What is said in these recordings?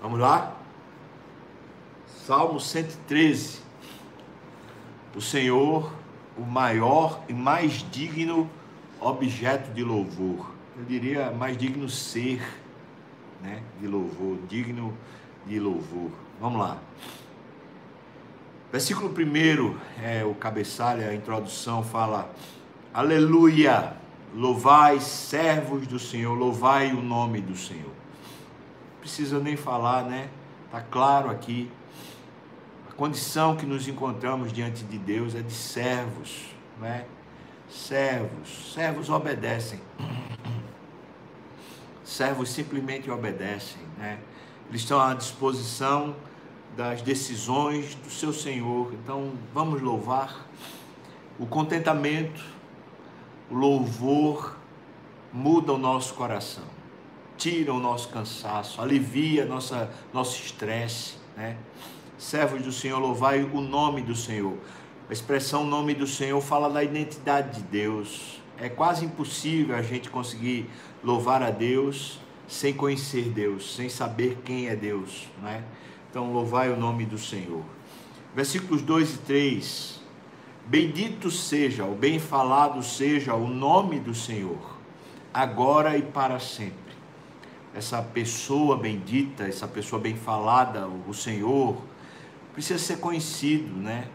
Vamos lá? Salmo 113. O Senhor, o maior e mais digno objeto de louvor. Eu diria mais digno ser, né, de louvor, digno de louvor. Vamos lá. Versículo 1, é o cabeçalho, a introdução fala: Aleluia! Louvai, servos do Senhor, louvai o nome do Senhor. Precisa nem falar, né? Está claro aqui. A condição que nos encontramos diante de Deus é de servos, né? Servos, servos obedecem. Servos simplesmente obedecem, né? Eles estão à disposição das decisões do seu Senhor. Então, vamos louvar o contentamento, o louvor muda o nosso coração, tira o nosso cansaço, alivia nossa nosso estresse, né? Servos do Senhor, louvai o nome do Senhor. A expressão nome do Senhor fala da identidade de Deus. É quase impossível a gente conseguir louvar a Deus sem conhecer Deus, sem saber quem é Deus, né? Então, louvai o nome do Senhor. Versículos 2 e 3. Bendito seja, o bem falado seja o nome do Senhor, agora e para sempre. Essa pessoa bendita, essa pessoa bem falada, o Senhor, precisa ser conhecido, né?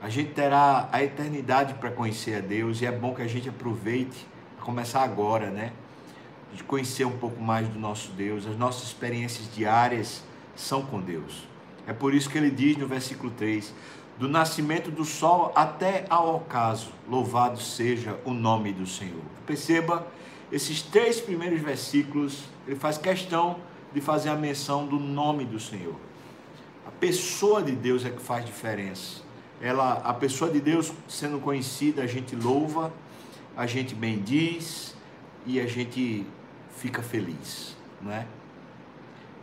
A gente terá a eternidade para conhecer a Deus e é bom que a gente aproveite começar agora, né? De conhecer um pouco mais do nosso Deus, as nossas experiências diárias são com Deus. É por isso que ele diz no versículo 3: Do nascimento do sol até ao ocaso, louvado seja o nome do Senhor. Perceba, esses três primeiros versículos, ele faz questão de fazer a menção do nome do Senhor. A pessoa de Deus é que faz diferença. Ela, a pessoa de Deus sendo conhecida, a gente louva, a gente bendiz e a gente fica feliz, não é?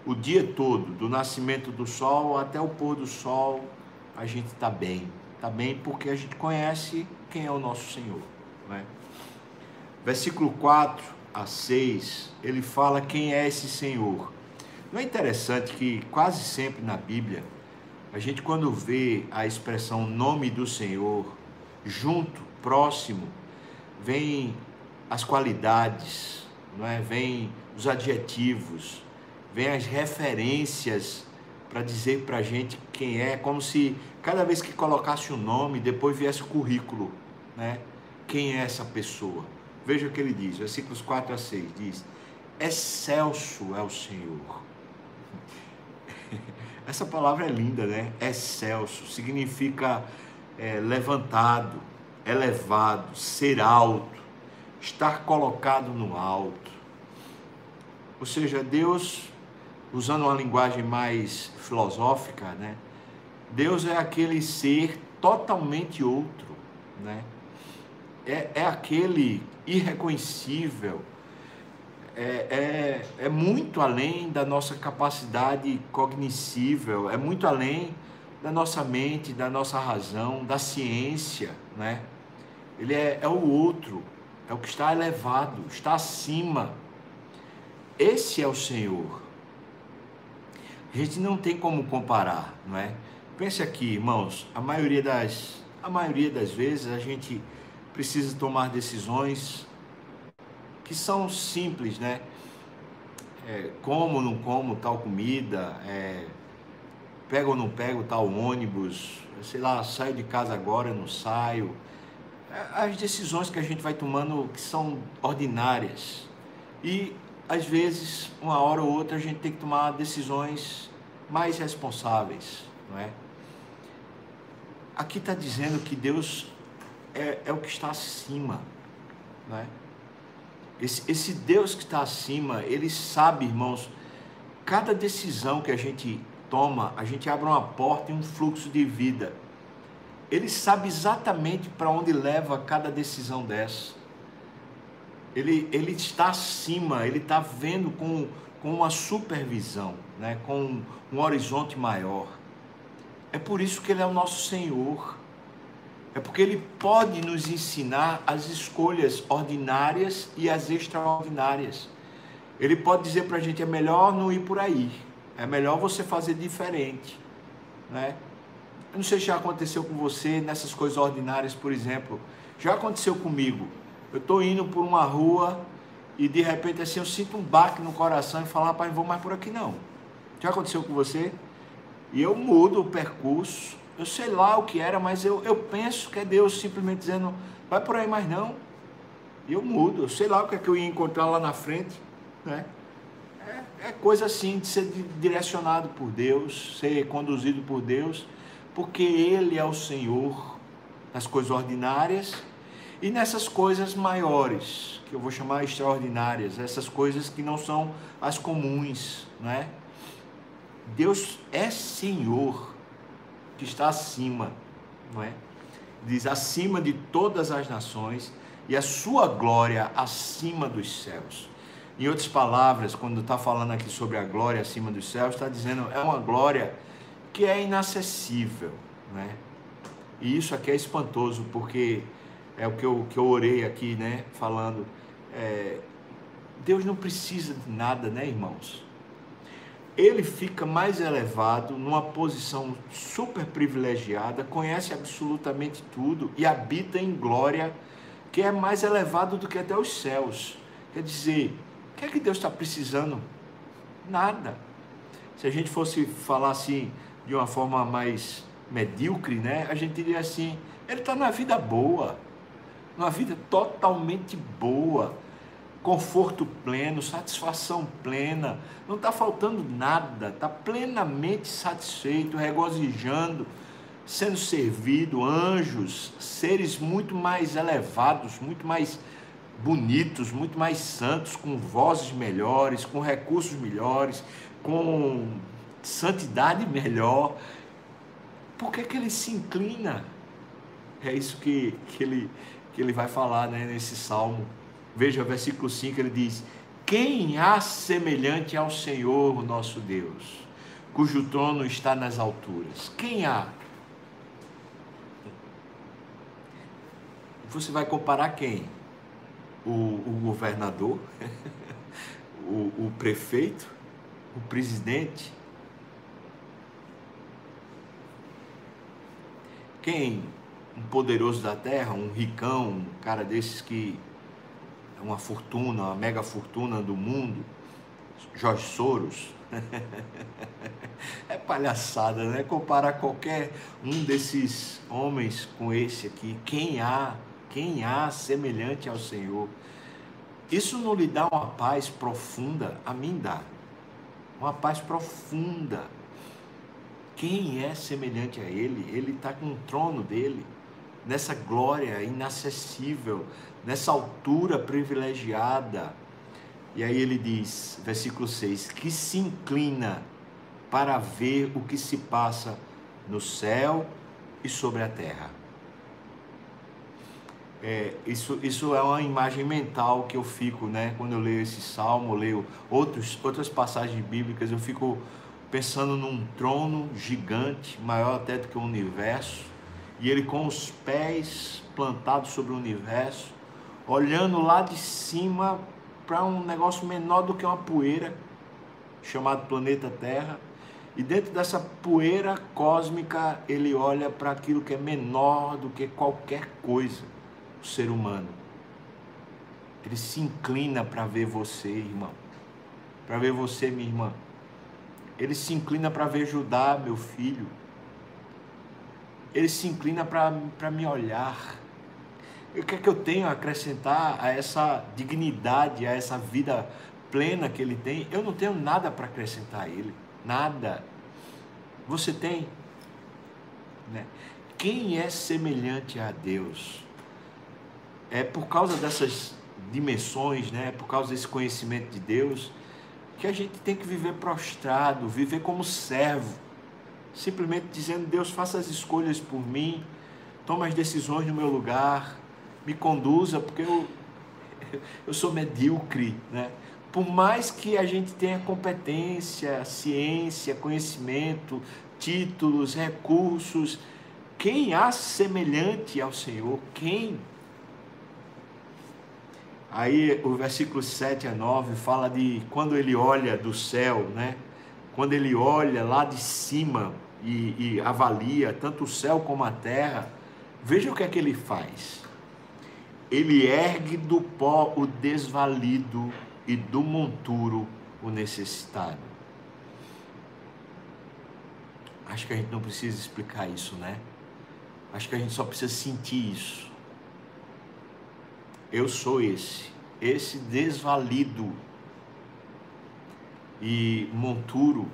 o dia todo, do nascimento do sol até o pôr do sol, a gente está bem. Está bem porque a gente conhece quem é o nosso Senhor. Né? Versículo 4 a 6, ele fala quem é esse Senhor. Não é interessante que quase sempre na Bíblia, a gente quando vê a expressão nome do Senhor, junto, próximo, vem as qualidades, não é? vem os adjetivos, vem as referências para dizer para a gente quem é, como se cada vez que colocasse o um nome, depois viesse o currículo, né? Quem é essa pessoa? Veja o que ele diz, versículos 4 a 6, diz, excelso é o Senhor. Essa palavra é linda, né? Excelso, significa é, levantado, elevado, ser alto, estar colocado no alto. Ou seja, Deus usando uma linguagem mais filosófica, né? Deus é aquele ser totalmente outro, né? É, é aquele irreconhecível, é, é, é muito além da nossa capacidade cognoscível, é muito além da nossa mente, da nossa razão, da ciência, né? Ele é, é o outro, é o que está elevado, está acima. Esse é o Senhor. A gente não tem como comparar, não é? Pense aqui, irmãos, a maioria das, a maioria das vezes a gente precisa tomar decisões que são simples, né? É, como não como tal comida, é, pego ou não pego tal ônibus, sei lá, saio de casa agora, não saio. É, as decisões que a gente vai tomando que são ordinárias. E às vezes, uma hora ou outra, a gente tem que tomar decisões mais responsáveis, não é? Aqui está dizendo que Deus é, é, o que está acima, não é? Esse, esse Deus que está acima, ele sabe, irmãos, cada decisão que a gente toma, a gente abre uma porta e um fluxo de vida. Ele sabe exatamente para onde leva cada decisão dessa ele, ele está acima, ele está vendo com, com uma supervisão, né? com um horizonte maior. É por isso que ele é o nosso Senhor. É porque ele pode nos ensinar as escolhas ordinárias e as extraordinárias. Ele pode dizer para a gente: é melhor não ir por aí, É melhor você fazer diferente, né? Eu não sei se já aconteceu com você nessas coisas ordinárias, por exemplo. Já aconteceu comigo. Eu estou indo por uma rua e de repente assim eu sinto um baque no coração e falo, rapaz, não vou mais por aqui não. Já aconteceu com você? E eu mudo o percurso. Eu sei lá o que era, mas eu, eu penso que é Deus simplesmente dizendo, vai por aí mais não. E eu mudo. Eu sei lá o que é que eu ia encontrar lá na frente. Né? É, é coisa assim de ser direcionado por Deus, ser conduzido por Deus, porque Ele é o Senhor nas coisas ordinárias e nessas coisas maiores, que eu vou chamar extraordinárias, essas coisas que não são as comuns, não é? Deus é Senhor, que está acima, não é? Diz acima de todas as nações e a sua glória acima dos céus. Em outras palavras, quando está falando aqui sobre a glória acima dos céus, está dizendo é uma glória que é inacessível, né? E isso aqui é espantoso, porque é o que eu, que eu orei aqui, né? Falando, é, Deus não precisa de nada, né, irmãos? Ele fica mais elevado, numa posição super privilegiada, conhece absolutamente tudo e habita em glória, que é mais elevado do que até os céus. Quer dizer, o que é que Deus está precisando? Nada. Se a gente fosse falar assim, de uma forma mais medíocre, né? A gente diria assim: ele está na vida boa, numa vida totalmente boa, conforto pleno, satisfação plena, não está faltando nada, está plenamente satisfeito, regozijando, sendo servido, anjos, seres muito mais elevados, muito mais bonitos, muito mais santos, com vozes melhores, com recursos melhores, com santidade melhor. Por que, que ele se inclina? É isso que, que, ele, que ele vai falar né, nesse salmo. Veja o versículo 5, ele diz: Quem há semelhante ao Senhor, nosso Deus, cujo trono está nas alturas? Quem há? Você vai comparar quem? O, o governador? o, o prefeito? O presidente? Quem? Um poderoso da terra, um ricão, um cara desses que uma fortuna, uma mega fortuna do mundo, Jorge Soros. é palhaçada, né? Comparar qualquer um desses homens com esse aqui. Quem há? Quem há semelhante ao Senhor? Isso não lhe dá uma paz profunda? A mim dá. Uma paz profunda quem é semelhante a Ele? Ele está com o trono dele, nessa glória inacessível, nessa altura privilegiada. E aí ele diz, versículo 6, que se inclina para ver o que se passa no céu e sobre a terra. É, isso, isso é uma imagem mental que eu fico, né? Quando eu leio esse salmo, leio outros, outras passagens bíblicas, eu fico pensando num trono gigante, maior até do que o universo, e ele com os pés plantados sobre o universo, olhando lá de cima para um negócio menor do que uma poeira, chamado planeta Terra, e dentro dessa poeira cósmica ele olha para aquilo que é menor do que qualquer coisa, o ser humano. Ele se inclina para ver você, irmão, para ver você, minha irmã ele se inclina para ver Judá, meu filho. Ele se inclina para me olhar. o que é que eu tenho a acrescentar a essa dignidade, a essa vida plena que ele tem? Eu não tenho nada para acrescentar a ele. Nada. Você tem? Né? Quem é semelhante a Deus? É por causa dessas dimensões, né? É por causa desse conhecimento de Deus que a gente tem que viver prostrado, viver como servo, simplesmente dizendo: Deus, faça as escolhas por mim, toma as decisões no meu lugar, me conduza, porque eu, eu sou medíocre, né? Por mais que a gente tenha competência, ciência, conhecimento, títulos, recursos, quem há semelhante ao Senhor? Quem? Aí o versículo 7 a 9 fala de quando ele olha do céu, né? Quando ele olha lá de cima e, e avalia tanto o céu como a terra, veja o que é que ele faz. Ele ergue do pó o desvalido e do monturo o necessitado. Acho que a gente não precisa explicar isso, né? Acho que a gente só precisa sentir isso. Eu sou esse, esse desvalido. E monturo,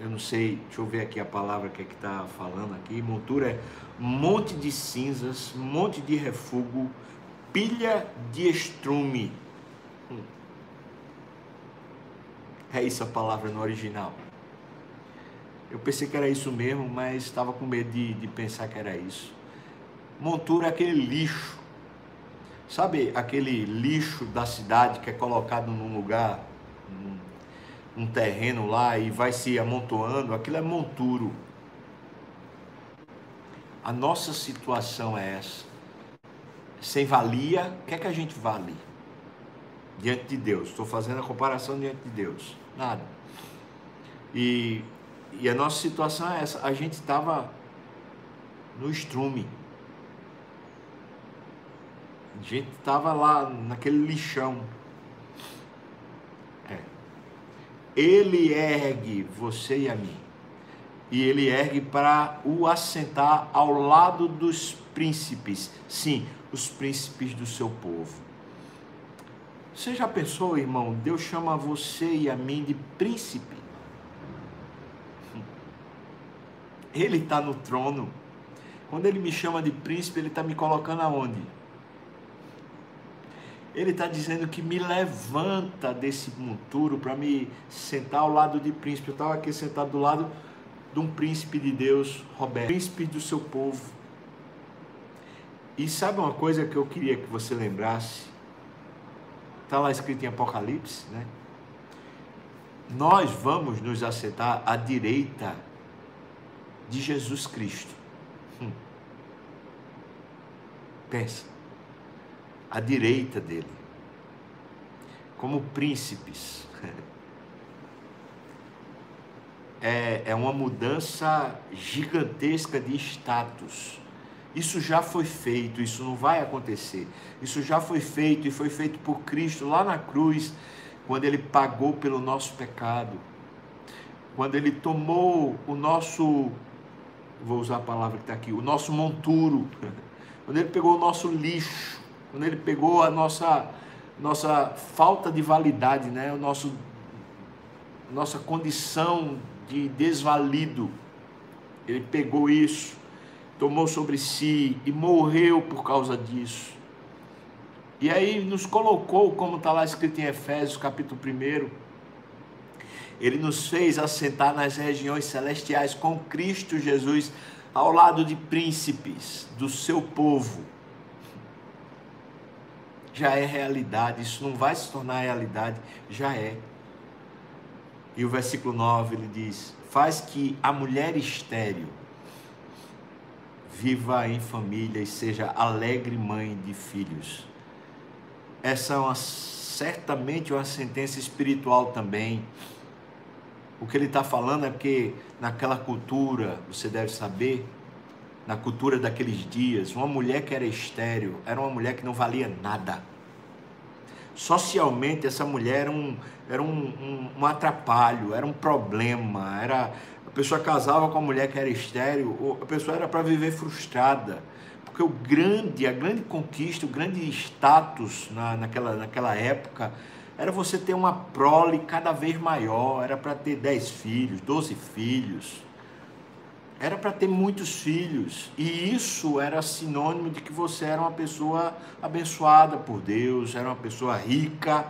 eu não sei, deixa eu ver aqui a palavra que é que está falando aqui. Monturo é monte de cinzas, monte de refúgio, pilha de estrume. Hum. É isso a palavra no original. Eu pensei que era isso mesmo, mas estava com medo de, de pensar que era isso. Montura é aquele lixo. Sabe aquele lixo da cidade que é colocado num lugar, num, um terreno lá e vai se amontoando? Aquilo é monturo. A nossa situação é essa. Sem valia, o que é que a gente vale? Diante de Deus. Estou fazendo a comparação diante de Deus. Nada. E e a nossa situação é essa: a gente estava no estrume. A gente estava lá naquele lixão. É. Ele ergue você e a mim. E ele ergue para o assentar ao lado dos príncipes. Sim, os príncipes do seu povo. Você já pensou, irmão? Deus chama você e a mim de príncipe. Ele está no trono. Quando ele me chama de príncipe, ele está me colocando aonde? Ele está dizendo que me levanta desse monturo para me sentar ao lado de príncipe. Eu estava aqui sentado do lado de um príncipe de Deus, Roberto, príncipe do seu povo. E sabe uma coisa que eu queria que você lembrasse? Está lá escrito em Apocalipse, né? Nós vamos nos assentar à direita de Jesus Cristo. Hum. Pensa, à direita dele, como príncipes. É, é uma mudança gigantesca de status. Isso já foi feito, isso não vai acontecer. Isso já foi feito e foi feito por Cristo lá na cruz, quando ele pagou pelo nosso pecado. Quando ele tomou o nosso vou usar a palavra que está aqui, o nosso monturo, quando ele pegou o nosso lixo, quando ele pegou a nossa, nossa falta de validade, né? o nosso, nossa condição de desvalido, ele pegou isso, tomou sobre si e morreu por causa disso. E aí nos colocou, como está lá escrito em Efésios capítulo 1, ele nos fez assentar nas regiões celestiais com Cristo Jesus, ao lado de príncipes do seu povo. Já é realidade, isso não vai se tornar realidade, já é. E o versículo 9 ele diz: Faz que a mulher estéril viva em família e seja alegre mãe de filhos. Essa é uma, certamente uma sentença espiritual também o que ele está falando é que naquela cultura, você deve saber, na cultura daqueles dias, uma mulher que era estéreo era uma mulher que não valia nada. Socialmente, essa mulher era um, era um, um, um atrapalho, era um problema. Era, a pessoa casava com a mulher que era estéreo, a pessoa era para viver frustrada. Porque o grande, a grande conquista, o grande status na, naquela, naquela época era você ter uma prole cada vez maior, era para ter 10 filhos, 12 filhos, era para ter muitos filhos, e isso era sinônimo de que você era uma pessoa abençoada por Deus, era uma pessoa rica,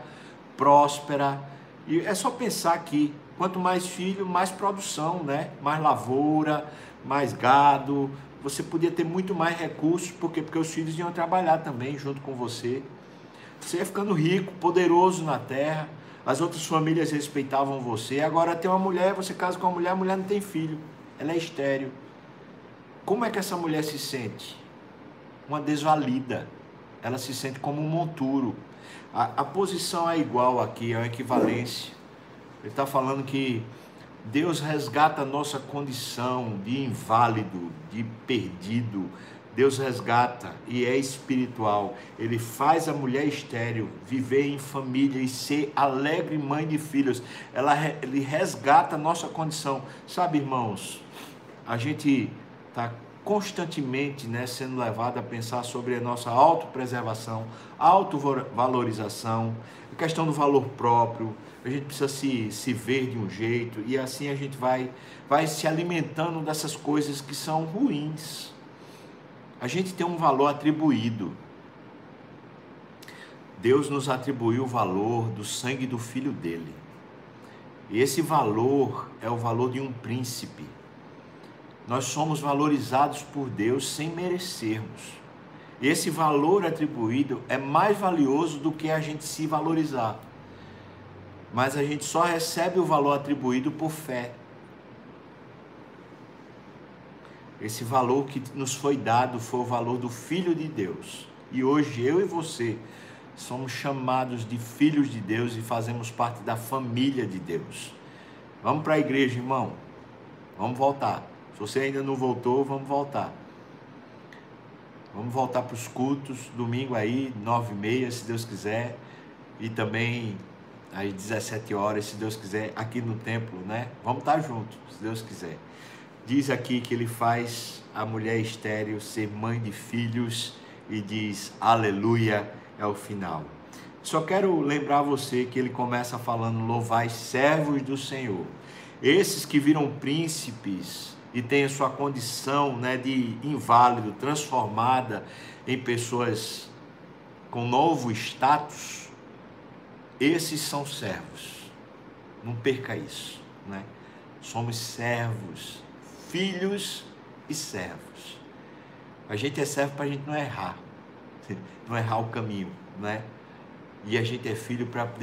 próspera. E é só pensar aqui, quanto mais filho, mais produção, né? Mais lavoura, mais gado, você podia ter muito mais recursos, porque porque os filhos iam trabalhar também junto com você. Você ia ficando rico, poderoso na terra. As outras famílias respeitavam você. Agora tem uma mulher, você casa com uma mulher, a mulher não tem filho. Ela é estéreo. Como é que essa mulher se sente? Uma desvalida. Ela se sente como um monturo. A, a posição é igual aqui, é uma equivalência. Ele está falando que Deus resgata a nossa condição de inválido, de perdido. Deus resgata e é espiritual. Ele faz a mulher estéril viver em família e ser alegre mãe de filhos. Ela, ele resgata a nossa condição. Sabe, irmãos, a gente está constantemente né, sendo levado a pensar sobre a nossa autopreservação, autovalorização, a questão do valor próprio. A gente precisa se, se ver de um jeito e assim a gente vai, vai se alimentando dessas coisas que são ruins. A gente tem um valor atribuído. Deus nos atribuiu o valor do sangue do filho dele. E esse valor é o valor de um príncipe. Nós somos valorizados por Deus sem merecermos. Esse valor atribuído é mais valioso do que a gente se valorizar. Mas a gente só recebe o valor atribuído por fé. Esse valor que nos foi dado foi o valor do Filho de Deus. E hoje eu e você somos chamados de filhos de Deus e fazemos parte da família de Deus. Vamos para a igreja, irmão. Vamos voltar. Se você ainda não voltou, vamos voltar. Vamos voltar para os cultos, domingo aí, nove e meia, se Deus quiser. E também às 17 horas, se Deus quiser, aqui no templo, né? Vamos estar juntos, se Deus quiser. Diz aqui que ele faz a mulher estéril ser mãe de filhos e diz aleluia é o final. Só quero lembrar você que ele começa falando louvai servos do Senhor. Esses que viram príncipes e tem a sua condição né, de inválido transformada em pessoas com novo status, esses são servos. Não perca isso. Né? Somos servos, filhos e servos. A gente é servo para a gente não errar, não errar o caminho, né? E a gente é filho para